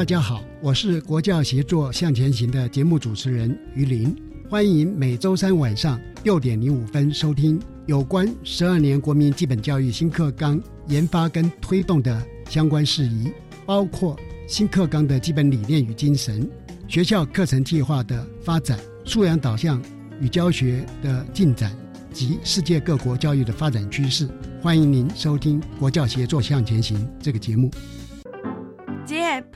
大家好，我是国教协作向前行的节目主持人于林，欢迎每周三晚上六点零五分收听有关十二年国民基本教育新课纲研发跟推动的相关事宜，包括新课纲的基本理念与精神、学校课程计划的发展、素养导向与教学的进展及世界各国教育的发展趋势。欢迎您收听国教协作向前行这个节目。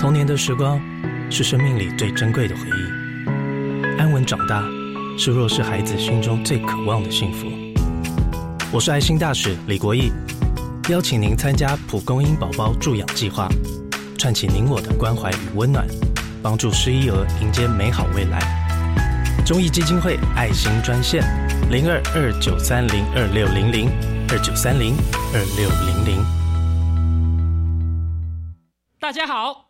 童年的时光是生命里最珍贵的回忆，安稳长大是弱势孩子心中最渴望的幸福。我是爱心大使李国义，邀请您参加蒲公英宝宝助养计划，串起您我的关怀与温暖，帮助失依儿迎接美好未来。中义基金会爱心专线零二二九三零二六零零二九三零二六零零。大家好。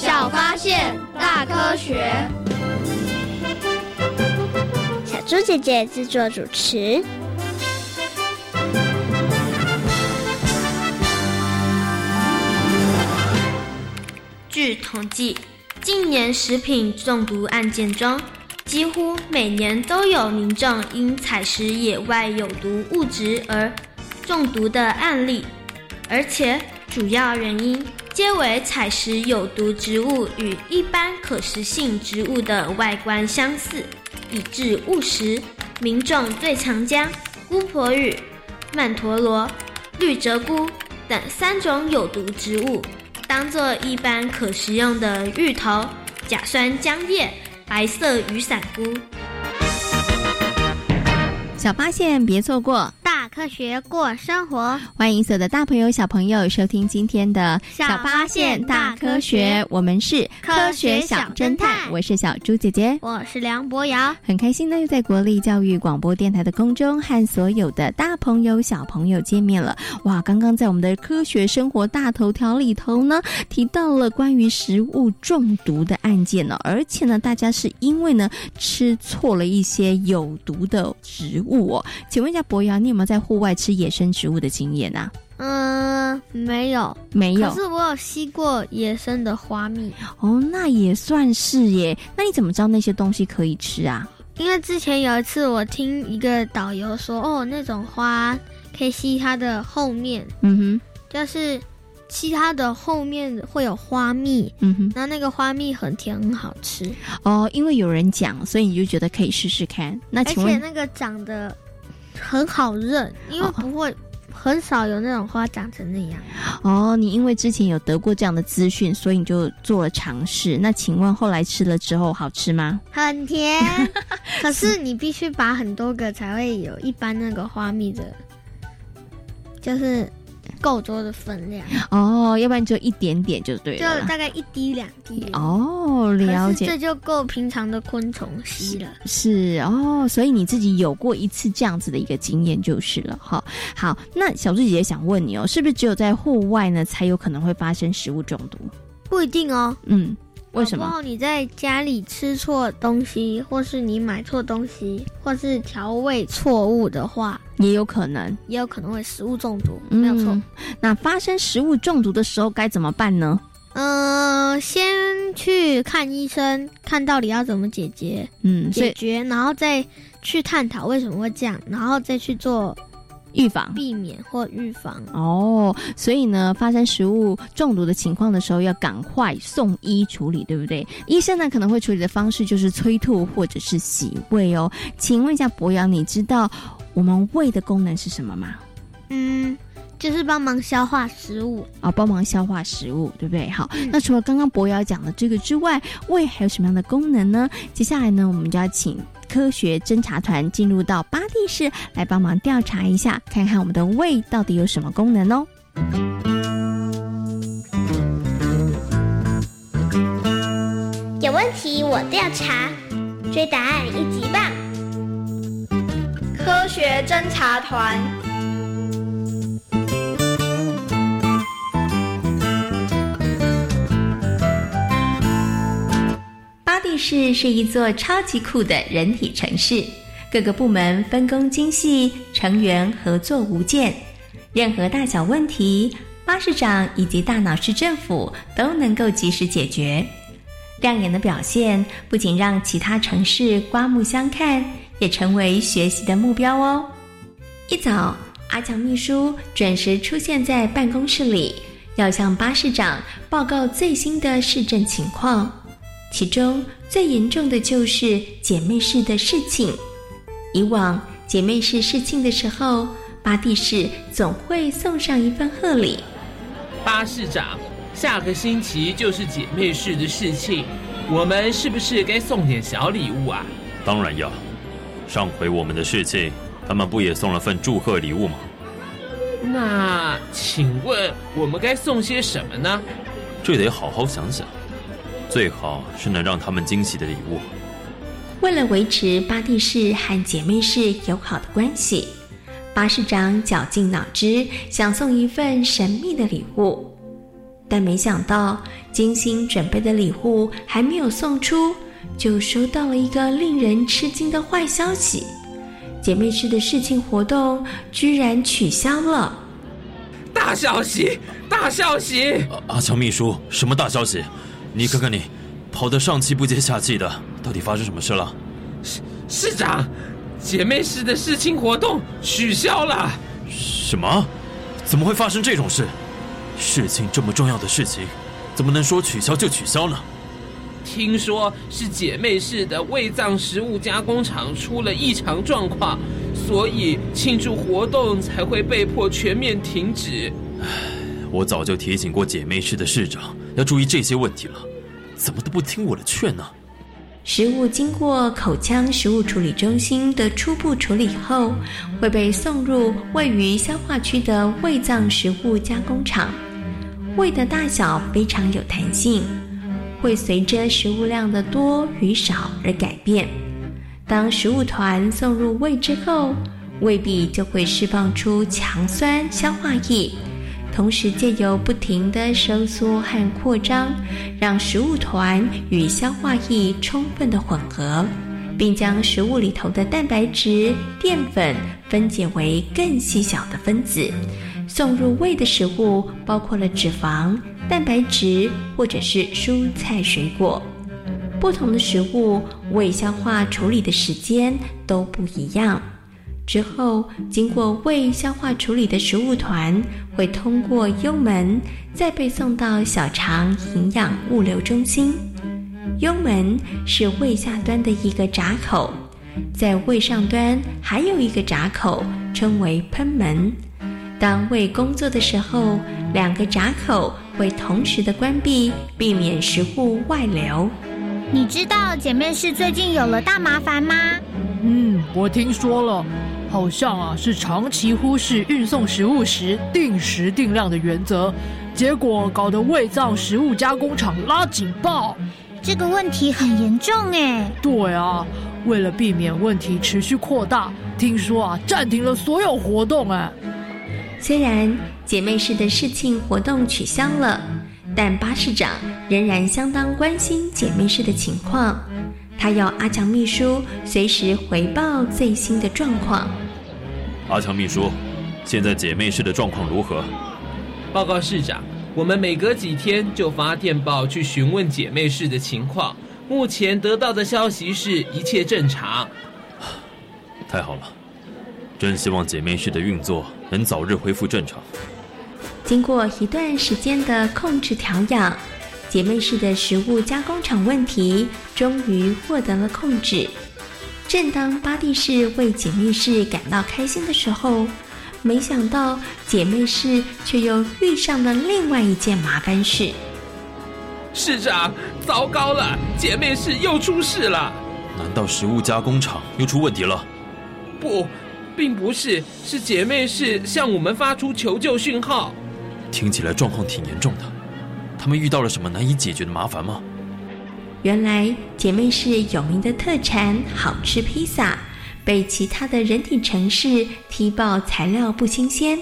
小发现，大科学。小猪姐姐制作主持。据统计，近年食品中毒案件中，几乎每年都有民众因采食野外有毒物质而中毒的案例，而且主要原因。皆为采食有毒植物与一般可食性植物的外观相似，以致误食。民众最常将姑婆芋、曼陀罗、绿折菇等三种有毒植物，当作一般可食用的芋头、甲酸浆叶、白色雨伞菇。小发现，别错过。大科学过生活，欢迎所有的大朋友、小朋友收听今天的小发现大科学。我们是科学小侦探，我是小猪姐姐，我是梁博瑶。很开心呢，又在国立教育广播电台的空中和所有的大朋友、小朋友见面了。哇，刚刚在我们的科学生活大头条里头呢，提到了关于食物中毒的案件呢，而且呢，大家是因为呢吃错了一些有毒的植物哦。请问一下博瑶，你有没有？在户外吃野生植物的经验啊？嗯，没有，没有。可是我有吸过野生的花蜜哦，那也算是耶。那你怎么知道那些东西可以吃啊？因为之前有一次我听一个导游说，哦，那种花可以吸它的后面，嗯哼，就是吸它的后面会有花蜜，嗯哼，然后那个花蜜很甜，很好吃。哦，因为有人讲，所以你就觉得可以试试看。那请问那个长得。很好认，因为不会很少有那种花长成那样。哦，你因为之前有得过这样的资讯，所以你就做了尝试。那请问后来吃了之后好吃吗？很甜，可是你必须把很多个才会有一般那个花蜜的，就是。够多的分量哦，要不然就一点点就对了，就大概一滴两滴哦，了解，这就够平常的昆虫吸了。是哦，所以你自己有过一次这样子的一个经验就是了哈。好，那小猪姐姐想问你哦，是不是只有在户外呢才有可能会发生食物中毒？不一定哦。嗯，为什么？然后你在家里吃错东西，或是你买错东西，或是调味错误的话，也有可能，也有可能会食物中毒。没有错。那发生食物中毒的时候该怎么办呢？嗯，先去看医生，看到底要怎么解决。嗯，解决，然后再去探讨为什么会这样，然后再去做。预防、避免或预防哦，所以呢，发生食物中毒的情况的时候，要赶快送医处理，对不对？医生呢可能会处理的方式就是催吐或者是洗胃哦。请问一下博洋，你知道我们胃的功能是什么吗？嗯，就是帮忙消化食物啊，帮忙消化食物，对不对？好，那除了刚刚博瑶讲的这个之外，胃还有什么样的功能呢？接下来呢，我们就要请。科学侦查团进入到巴地市来帮忙调查一下，看看我们的胃到底有什么功能哦。有问题我调查，追答案一级棒！科学侦查团。地市是一座超级酷的人体城市，各个部门分工精细，成员合作无间。任何大小问题，巴士长以及大脑市政府都能够及时解决。亮眼的表现不仅让其他城市刮目相看，也成为学习的目标哦。一早，阿强秘书准时出现在办公室里，要向巴士长报告最新的市政情况。其中最严重的就是姐妹市的事情。以往姐妹市事庆的时候，巴蒂市总会送上一份贺礼。巴市长，下个星期就是姐妹市的事情，我们是不是该送点小礼物啊？当然要。上回我们的事情，他们不也送了份祝贺礼物吗？那请问我们该送些什么呢？这得好好想想。最好是能让他们惊喜的礼物。为了维持巴蒂市和姐妹市友好的关系，巴市长绞尽脑汁想送一份神秘的礼物，但没想到精心准备的礼物还没有送出，就收到了一个令人吃惊的坏消息：姐妹市的事情活动居然取消了！大消息！大消息！阿强秘书，什么大消息？你看看你，跑得上气不接下气的，到底发生什么事了？市市长，姐妹市的事情活动取消了。什么？怎么会发生这种事？事情这么重要的事情，怎么能说取消就取消呢？听说是姐妹市的胃脏食物加工厂出了异常状况，所以庆祝活动才会被迫全面停止。唉，我早就提醒过姐妹市的市长。要注意这些问题了，怎么都不听我的劝呢？食物经过口腔食物处理中心的初步处理后，会被送入位于消化区的胃脏食物加工厂。胃的大小非常有弹性，会随着食物量的多与少而改变。当食物团送入胃之后，胃壁就会释放出强酸消化液。同时借由不停的收缩和扩张，让食物团与消化液充分的混合，并将食物里头的蛋白质、淀粉分解为更细小的分子。送入胃的食物包括了脂肪、蛋白质或者是蔬菜水果。不同的食物胃消化处理的时间都不一样。之后，经过胃消化处理的食物团会通过幽门，再被送到小肠营养物流中心。幽门是胃下端的一个闸口，在胃上端还有一个闸口，称为喷门。当胃工作的时候，两个闸口会同时的关闭，避免食物外流。你知道姐妹市最近有了大麻烦吗？嗯，我听说了。好像啊，是长期忽视运送食物时定时定量的原则，结果搞得胃脏食物加工厂拉警报。这个问题很严重哎。对啊，为了避免问题持续扩大，听说啊，暂停了所有活动哎。虽然姐妹市的事情活动取消了，但巴士长仍然相当关心姐妹市的情况，他要阿强秘书随时回报最新的状况。阿强秘书，现在姐妹市的状况如何？报告市长，我们每隔几天就发电报去询问姐妹市的情况，目前得到的消息是一切正常。太好了，真希望姐妹市的运作能早日恢复正常。经过一段时间的控制调养，姐妹市的食物加工厂问题终于获得了控制。正当巴蒂市为姐妹市感到开心的时候，没想到姐妹市却又遇上了另外一件麻烦事。市长，糟糕了，姐妹市又出事了！难道食物加工厂又出问题了？不，并不是，是姐妹市向我们发出求救讯号。听起来状况挺严重的，他们遇到了什么难以解决的麻烦吗？原来姐妹市有名的特产好吃披萨，被其他的人体城市踢爆材料不新鲜，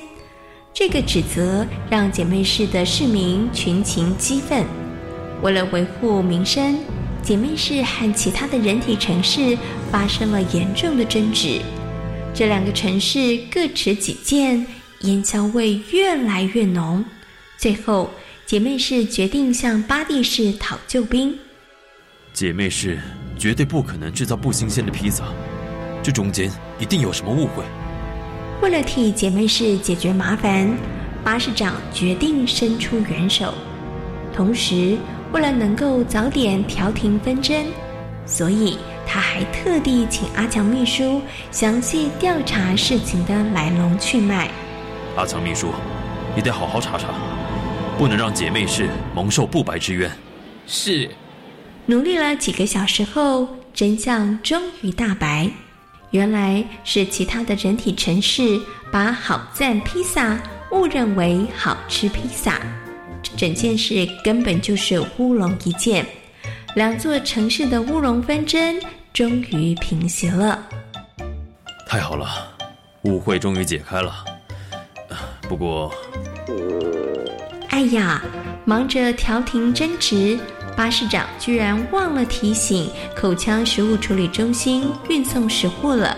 这个指责让姐妹市的市民群情激愤。为了维护民生，姐妹市和其他的人体城市发生了严重的争执，这两个城市各持己见。烟硝味越来越浓，最后姐妹市决定向巴蒂市讨救兵。姐妹市绝对不可能制造不新鲜的披萨，这中间一定有什么误会。为了替姐妹市解决麻烦，巴市长决定伸出援手。同时，为了能够早点调停纷争，所以他还特地请阿强秘书详细调查事情的来龙去脉。阿强秘书，你得好好查查，不能让姐妹市蒙受不白之冤。是。努力了几个小时后，真相终于大白，原来是其他的人体城市把好赞披萨误认为好吃披萨，整件事根本就是乌龙一件。两座城市的乌龙纷争终于平息了。太好了，误会终于解开了。不过，哎呀，忙着调停争执，巴士长居然忘了提醒口腔食物处理中心运送食物了。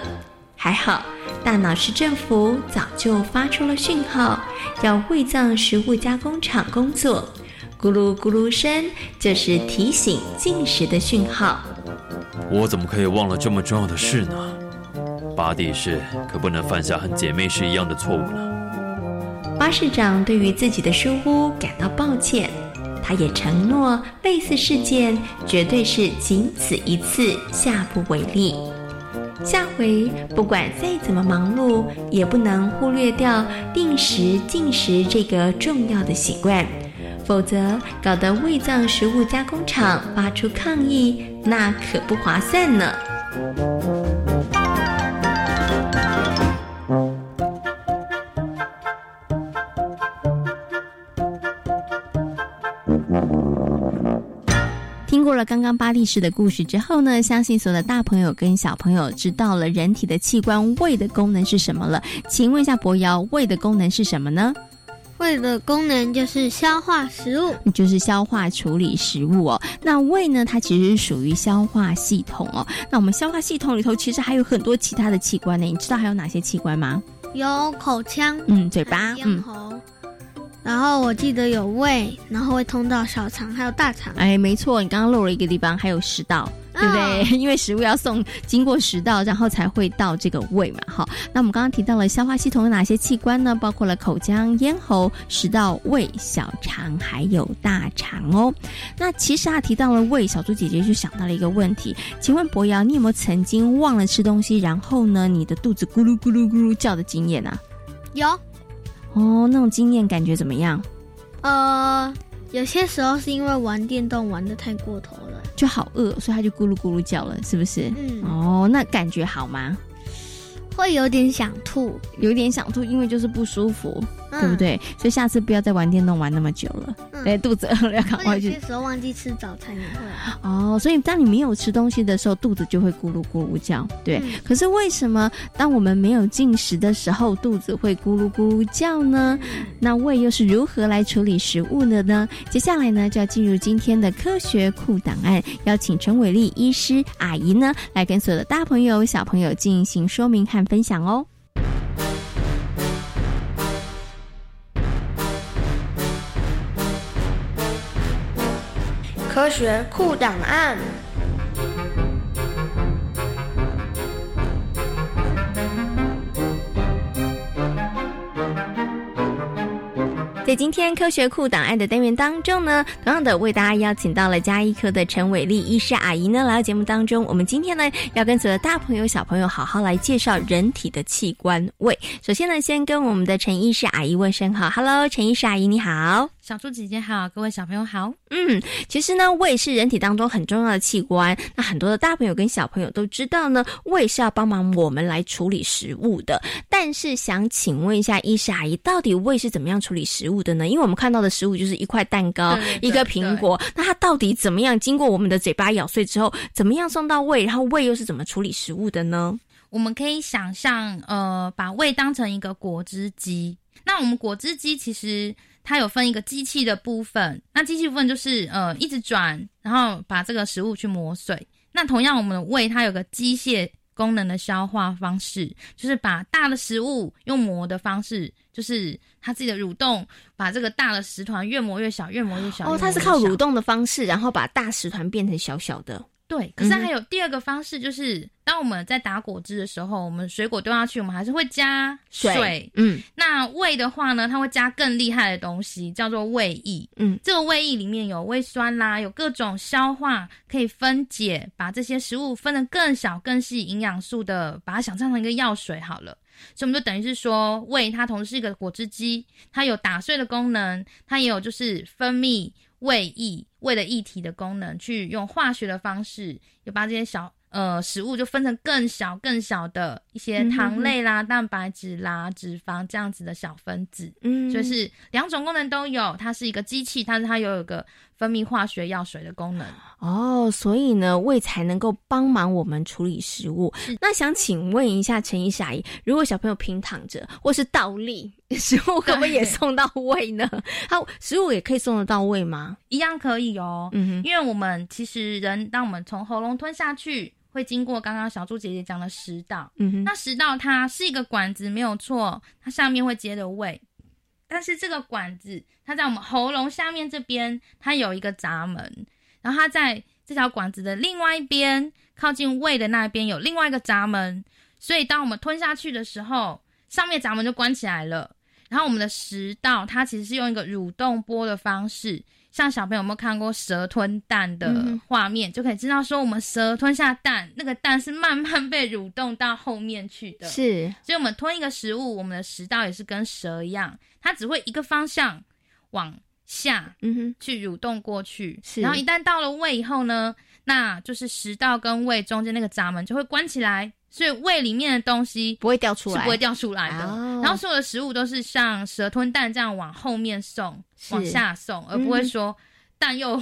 还好，大脑市政府早就发出了讯号，要胃脏食物加工厂工作。咕噜咕噜声就是提醒进食的讯号。我怎么可以忘了这么重要的事呢？巴蒂市可不能犯下和姐妹是一样的错误呢。巴士长对于自己的疏忽感到抱歉，他也承诺类似事件绝对是仅此一次，下不为例。下回不管再怎么忙碌，也不能忽略掉定时进食这个重要的习惯，否则搞得胃脏食物加工厂发出抗议，那可不划算呢。了刚刚巴蒂市的故事之后呢，相信所有的大朋友跟小朋友知道了人体的器官胃的功能是什么了。请问一下博瑶，胃的功能是什么呢？胃的功能就是消化食物，就是消化处理食物哦。那胃呢，它其实是属于消化系统哦。那我们消化系统里头其实还有很多其他的器官呢，你知道还有哪些器官吗？有口腔，嗯，嘴巴，咽喉。然后我记得有胃，然后会通到小肠，还有大肠。哎，没错，你刚刚漏了一个地方，还有食道，对不对？因为食物要送经过食道，然后才会到这个胃嘛。好，那我们刚刚提到了消化系统有哪些器官呢？包括了口腔、咽喉、食道、胃、小肠，还有大肠哦。那其实啊，提到了胃，小猪姐姐就想到了一个问题，请问博瑶，你有没有曾经忘了吃东西，然后呢，你的肚子咕噜咕噜咕噜叫的经验啊？有。哦，那种经验感觉怎么样？呃，有些时候是因为玩电动玩的太过头了，就好饿，所以他就咕噜咕噜叫了，是不是？嗯。哦，那感觉好吗？会有点想吐，有点想吐，因为就是不舒服。对不对？所以下次不要再玩电动玩那么久了。对，肚子饿了要赶快去。有些时候忘记吃早餐也会。哦，所以当你没有吃东西的时候，肚子就会咕噜咕噜叫。对，可是为什么当我们没有进食的时候，肚子会咕噜咕噜叫呢？那胃又是如何来处理食物的呢？接下来呢，就要进入今天的科学库档案，邀请陈伟丽医师阿姨呢，来跟所有的大朋友、小朋友进行说明和分享哦。科学库档案。在今天科学库档案的单元当中呢，同样的为大家邀请到了加医科的陈伟丽医师阿姨呢来到节目当中。我们今天呢要跟所有的大朋友小朋友好好来介绍人体的器官胃。首先呢，先跟我们的陈医师阿姨问声好，Hello，陈医师阿姨你好。小猪姐姐好，各位小朋友好。嗯，其实呢，胃是人体当中很重要的器官。那很多的大朋友跟小朋友都知道呢，胃是要帮忙我们来处理食物的。但是想请问一下，医师阿姨，到底胃是怎么样处理食物的呢？因为我们看到的食物就是一块蛋糕、一个苹果，那它到底怎么样经过我们的嘴巴咬碎之后，怎么样送到胃？然后胃又是怎么处理食物的呢？我们可以想象，呃，把胃当成一个果汁机。那我们果汁机其实。它有分一个机器的部分，那机器部分就是呃一直转，然后把这个食物去磨碎。那同样，我们的胃它有个机械功能的消化方式，就是把大的食物用磨的方式，就是它自己的蠕动，把这个大的食团越磨越小，越磨越小。哦，它是靠蠕动的方式，然后把大食团变成小小的。对，可是还有第二个方式，就是当我们在打果汁的时候，我们水果丢下去，我们还是会加水。嗯，那胃的话呢，它会加更厉害的东西，叫做胃液。嗯，这个胃液里面有胃酸啦，有各种消化可以分解，把这些食物分得更小、更细，营养素的，把它想象成一个药水好了。所以我们就等于是说，胃它同时是一个果汁机，它有打碎的功能，它也有就是分泌。胃液，胃的液体的功能，去用化学的方式，就把这些小呃食物就分成更小、更小的一些糖类啦、蛋白质啦、脂肪这样子的小分子。嗯，所以是两种功能都有。它是一个机器，但是它又有个。分泌化学药水的功能哦，所以呢，胃才能够帮忙我们处理食物。那想请问一下陈医师阿姨，如果小朋友平躺着或是倒立，食物可不可以也送到胃呢？好，食物也可以送得到胃吗？一样可以哦。嗯哼，因为我们其实人，当我们从喉咙吞下去，会经过刚刚小猪姐姐讲的食道。嗯哼，那食道它是一个管子，没有错，它上面会接着胃。但是这个管子，它在我们喉咙下面这边，它有一个闸门，然后它在这条管子的另外一边，靠近胃的那边有另外一个闸门，所以当我们吞下去的时候，上面闸门就关起来了。然后我们的食道，它其实是用一个蠕动波的方式。像小朋友有没有看过蛇吞蛋的画面，就可以知道说，我们蛇吞下蛋，那个蛋是慢慢被蠕动到后面去的。是，所以我们吞一个食物，我们的食道也是跟蛇一样，它只会一个方向往下，嗯哼，去蠕动过去。是，然后一旦到了胃以后呢，那就是食道跟胃中间那个闸门就会关起来。所以胃里面的东西不会掉出来，是不会掉出来的。然后所有的食物都是像蛇吞蛋这样往后面送，往下送，而不会说蛋又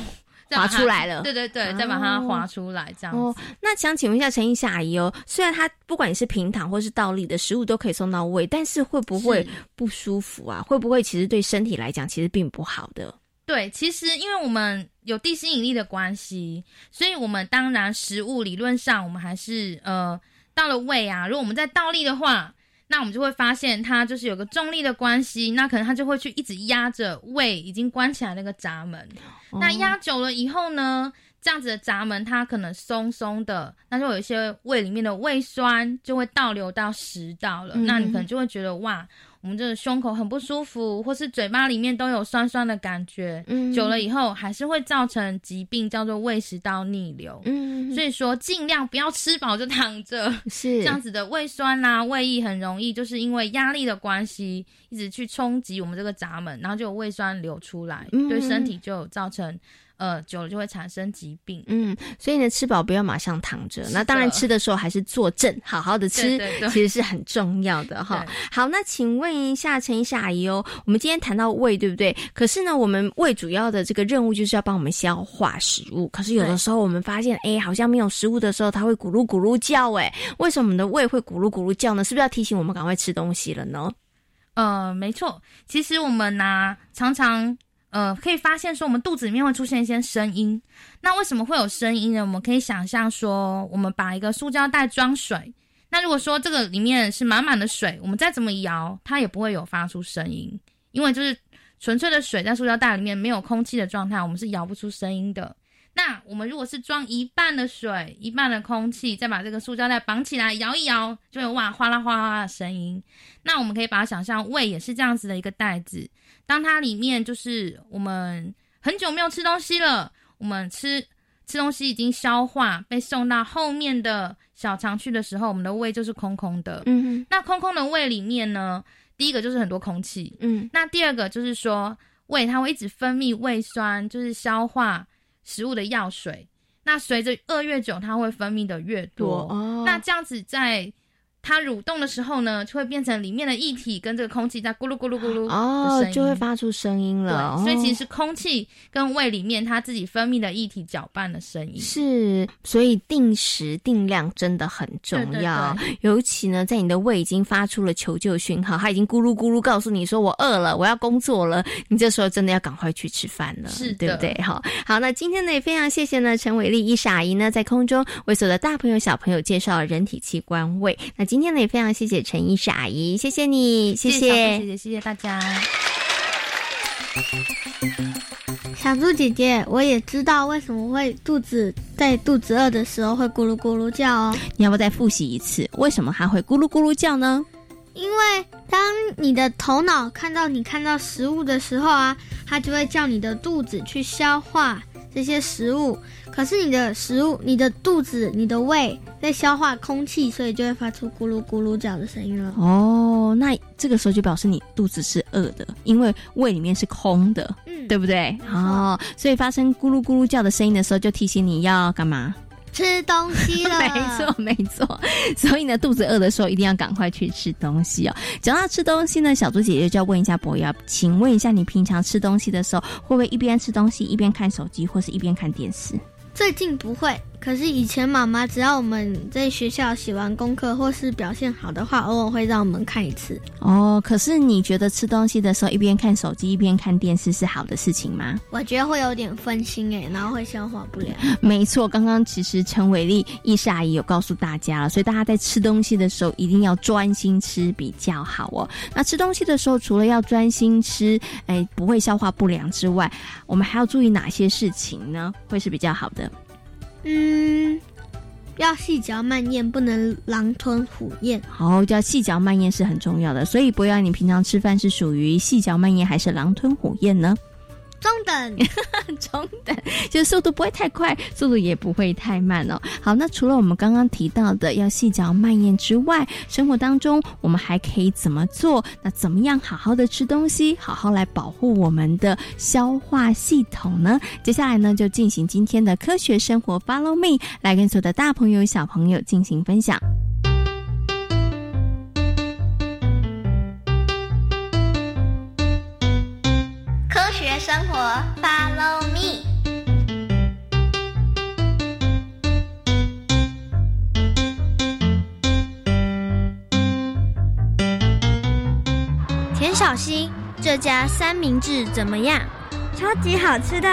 滑出来了。对对对，再把它划出来这样子。那想请问一下陈医师阿姨哦，虽然它不管你是平躺或是倒立的食物都可以送到胃，但是会不会不舒服啊？会不会其实对身体来讲其实并不好的？对，其实因为我们有地心引力的关系，所以我们当然食物理论上我们还是呃。到了胃啊，如果我们在倒立的话，那我们就会发现它就是有个重力的关系，那可能它就会去一直压着胃已经关起来那个闸门。那压久了以后呢，这样子的闸门它可能松松的，那就有一些胃里面的胃酸就会倒流到食道了。那你可能就会觉得哇。我们这个胸口很不舒服，或是嘴巴里面都有酸酸的感觉，嗯，久了以后还是会造成疾病，叫做胃食道逆流。嗯，所以说尽量不要吃饱就躺着，是这样子的。胃酸呐、胃液很容易就是因为压力的关系，一直去冲击我们这个闸门，然后就有胃酸流出来，对身体就有造成呃，久了就会产生疾病。嗯，所以呢，吃饱不要马上躺着。那当然，吃的时候还是坐正，好好的吃，其实是很重要的哈。好，那请问一下陈医师阿姨哦，我们今天谈到胃，对不对？可是呢，我们胃主要的这个任务就是要帮我们消化食物。可是有的时候我们发现，哎，好像没有食物的时候，它会咕噜咕噜叫。哎，为什么我们的胃会咕噜咕噜叫呢？是不是要提醒我们赶快吃东西了呢？呃，没错，其实我们呢，常常。呃，可以发现说我们肚子里面会出现一些声音。那为什么会有声音呢？我们可以想象说，我们把一个塑胶袋装水，那如果说这个里面是满满的水，我们再怎么摇，它也不会有发出声音，因为就是纯粹的水在塑胶袋里面没有空气的状态，我们是摇不出声音的。那我们如果是装一半的水，一半的空气，再把这个塑胶袋绑起来摇一摇，就会哇哗啦哗啦的声音。那我们可以把它想象，胃也是这样子的一个袋子。当它里面就是我们很久没有吃东西了，我们吃吃东西已经消化，被送到后面的小肠去的时候，我们的胃就是空空的。嗯，那空空的胃里面呢，第一个就是很多空气。嗯，那第二个就是说，胃它会一直分泌胃酸，就是消化食物的药水。那随着饿越久，它会分泌的越多。哦，那这样子在。它蠕动的时候呢，就会变成里面的液体跟这个空气在咕噜咕噜咕噜哦，就会发出声音了。所以其实是空气跟胃里面它自己分泌的液体搅拌的声音。是，所以定时定量真的很重要。尤其呢，在你的胃已经发出了求救讯号，它已经咕噜咕噜告诉你说我饿了，我要工作了，你这时候真的要赶快去吃饭了，是对不对？好，好，那今天呢也非常谢谢呢陈伟丽医师阿姨呢在空中为所有的大朋友小朋友介绍人体器官胃。那今天呢也非常谢谢陈医师阿姨，谢谢你，谢谢，谢谢，谢谢大家。小猪姐姐，我也知道为什么会肚子在肚子饿的时候会咕噜咕噜叫哦。你要不再复习一次，为什么它会咕噜咕噜叫呢？因为当你的头脑看到你看到食物的时候啊，它就会叫你的肚子去消化这些食物。可是你的食物、你的肚子、你的胃在消化空气，所以就会发出咕噜咕噜叫的声音了。哦，那这个时候就表示你肚子是饿的，因为胃里面是空的，嗯，对不对？哦，所以发生咕噜咕噜叫的声音的时候，就提醒你要干嘛？吃东西了，没错没错，所以呢，肚子饿的时候一定要赶快去吃东西哦。讲到吃东西呢，小猪姐姐就要问一下博瑶，请问一下，你平常吃东西的时候，会不会一边吃东西一边看手机，或是一边看电视？最近不会。可是以前妈妈只要我们在学校写完功课或是表现好的话，偶尔会让我们看一次。哦，可是你觉得吃东西的时候一边看手机一边看电视是好的事情吗？我觉得会有点分心诶，然后会消化不良。没错，刚刚其实陈伟丽易师阿姨有告诉大家了，所以大家在吃东西的时候一定要专心吃比较好哦。那吃东西的时候，除了要专心吃，哎，不会消化不良之外，我们还要注意哪些事情呢？会是比较好的？嗯，要细嚼慢咽，不能狼吞虎咽。好，要细嚼慢咽是很重要的。所以，博要你平常吃饭是属于细嚼慢咽，还是狼吞虎咽呢？中等，中等，就速度不会太快，速度也不会太慢哦。好，那除了我们刚刚提到的要细嚼慢咽之外，生活当中我们还可以怎么做？那怎么样好好的吃东西，好好来保护我们的消化系统呢？接下来呢，就进行今天的科学生活，Follow me，来跟所有的大朋友小朋友进行分享。生活，Follow me。田小新，这家三明治怎么样？超级好吃的，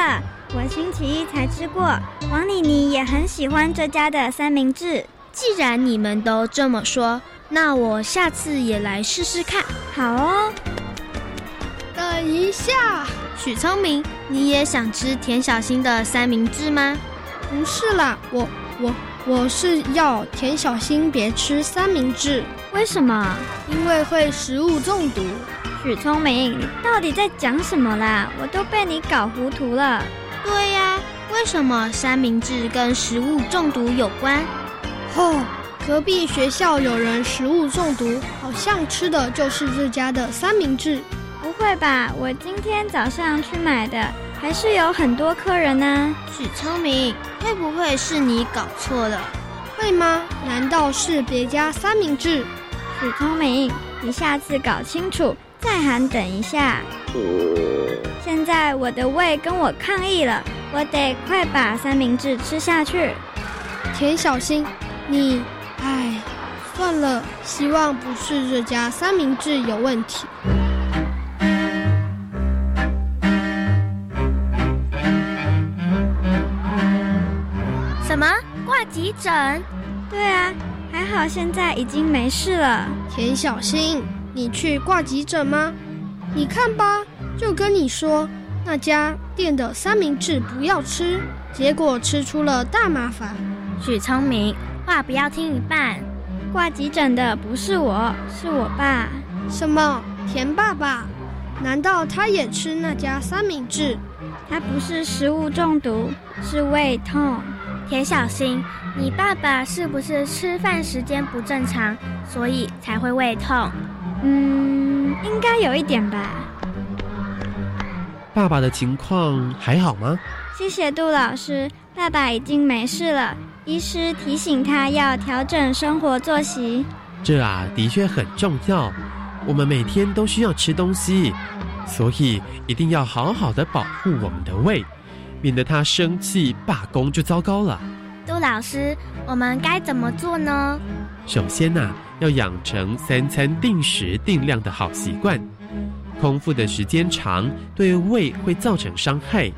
我星期一才吃过。王妮妮也很喜欢这家的三明治。既然你们都这么说，那我下次也来试试看。好哦。等一下。许聪明，你也想吃田小新的三明治吗？不是啦，我我我是要田小新别吃三明治。为什么？因为会食物中毒。许聪明，你到底在讲什么啦？我都被你搞糊涂了。对呀，为什么三明治跟食物中毒有关？哦，隔壁学校有人食物中毒，好像吃的就是这家的三明治。不会吧！我今天早上去买的，还是有很多客人呢。许聪明，会不会是你搞错了？会吗？难道是别家三明治？许聪明，你下次搞清楚再喊等一下。现在我的胃跟我抗议了，我得快把三明治吃下去。田小新，你，唉，算了，希望不是这家三明治有问题。急诊？对啊，还好现在已经没事了。田小新，你去挂急诊吗？你看吧，就跟你说，那家店的三明治不要吃，结果吃出了大麻烦。许聪明，话不要听一半。挂急诊的不是我，是我爸。什么？田爸爸？难道他也吃那家三明治？他不是食物中毒，是胃痛。田小新，你爸爸是不是吃饭时间不正常，所以才会胃痛？嗯，应该有一点吧。爸爸的情况还好吗？谢谢杜老师，爸爸已经没事了。医师提醒他要调整生活作息。这啊，的确很重要。我们每天都需要吃东西，所以一定要好好的保护我们的胃。免得他生气罢工就糟糕了。杜老师，我们该怎么做呢？首先呐，要养成三餐定时定量的好习惯。空腹的时间长，对胃会造成伤害。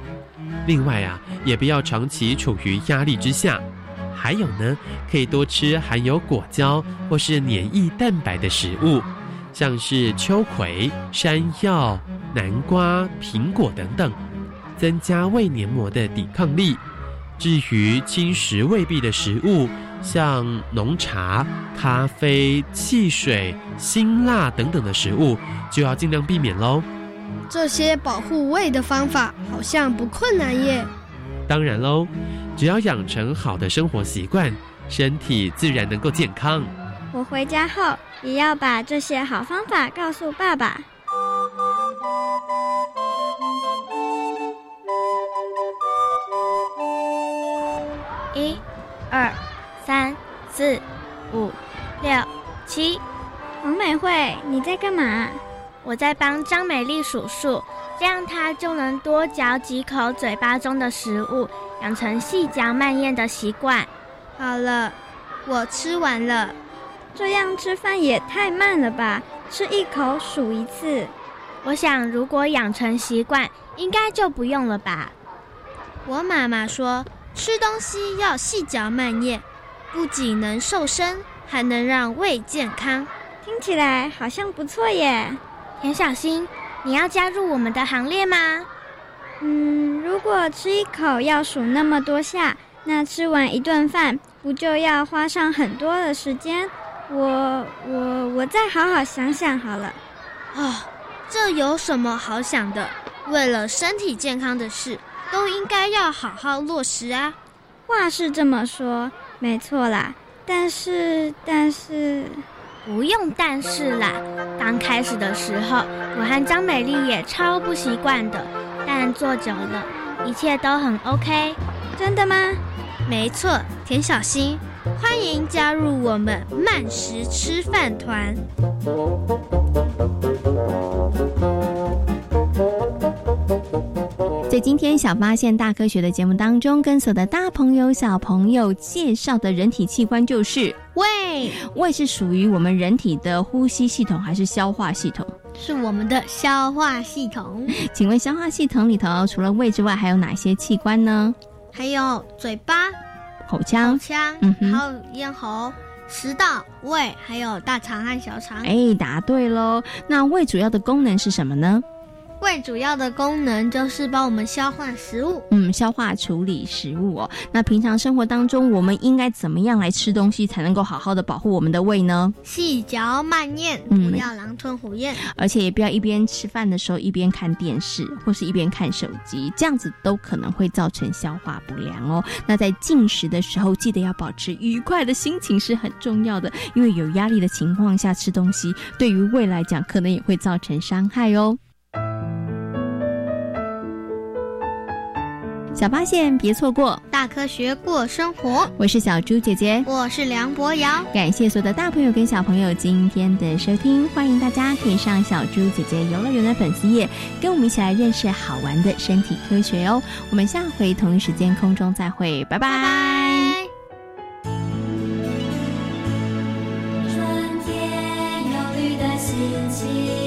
另外啊，也不要长期处于压力之下。还有呢，可以多吃含有果胶或是黏液蛋白的食物，像是秋葵、山药、南瓜、苹果等等。增加胃黏膜的抵抗力。至于侵蚀胃壁的食物，像浓茶、咖啡、汽水、辛辣等等的食物，就要尽量避免喽。这些保护胃的方法好像不困难耶。当然喽，只要养成好的生活习惯，身体自然能够健康。我回家后也要把这些好方法告诉爸爸。一、二、三、四、五、六、七。王美惠，你在干嘛？我在帮张美丽数数，这样她就能多嚼几口嘴巴中的食物，养成细嚼慢咽的习惯。好了，我吃完了。这样吃饭也太慢了吧？吃一口数一次。我想，如果养成习惯，应该就不用了吧。我妈妈说。吃东西要细嚼慢咽，不仅能瘦身，还能让胃健康。听起来好像不错耶。田小新，你要加入我们的行列吗？嗯，如果吃一口要数那么多下，那吃完一顿饭不就要花上很多的时间？我我我再好好想想好了。哦，这有什么好想的？为了身体健康的事。都应该要好好落实啊！话是这么说，没错啦。但是，但是，不用但是啦。刚开始的时候，我和张美丽也超不习惯的。但做久了，一切都很 OK。真的吗？没错，田小新，欢迎加入我们慢食吃饭团。在今天小发现大科学的节目当中，跟所有的大朋友小朋友介绍的人体器官就是胃。胃是属于我们人体的呼吸系统还是消化系统？是我们的消化系统。请问消化系统里头除了胃之外，还有哪些器官呢？还有嘴巴、口腔、口腔，嗯，还有咽喉、食道、胃，还有大肠和小肠。哎，答对喽！那胃主要的功能是什么呢？胃主要的功能就是帮我们消化食物，嗯，消化处理食物哦。那平常生活当中，我们应该怎么样来吃东西才能够好好的保护我们的胃呢？细嚼慢咽，不要狼吞虎咽，而且也不要一边吃饭的时候一边看电视，或是一边看手机，这样子都可能会造成消化不良哦。那在进食的时候，记得要保持愉快的心情是很重要的，因为有压力的情况下吃东西，对于胃来讲可能也会造成伤害哦。小发现别错过，大科学过生活。我是小猪姐姐，我是梁博瑶。感谢所有的大朋友跟小朋友今天的收听，欢迎大家可以上小猪姐姐游乐园的粉丝页，跟我们一起来认识好玩的身体科学哦。我们下回同一时间空中再会，拜拜。拜拜春天，忧郁的心情。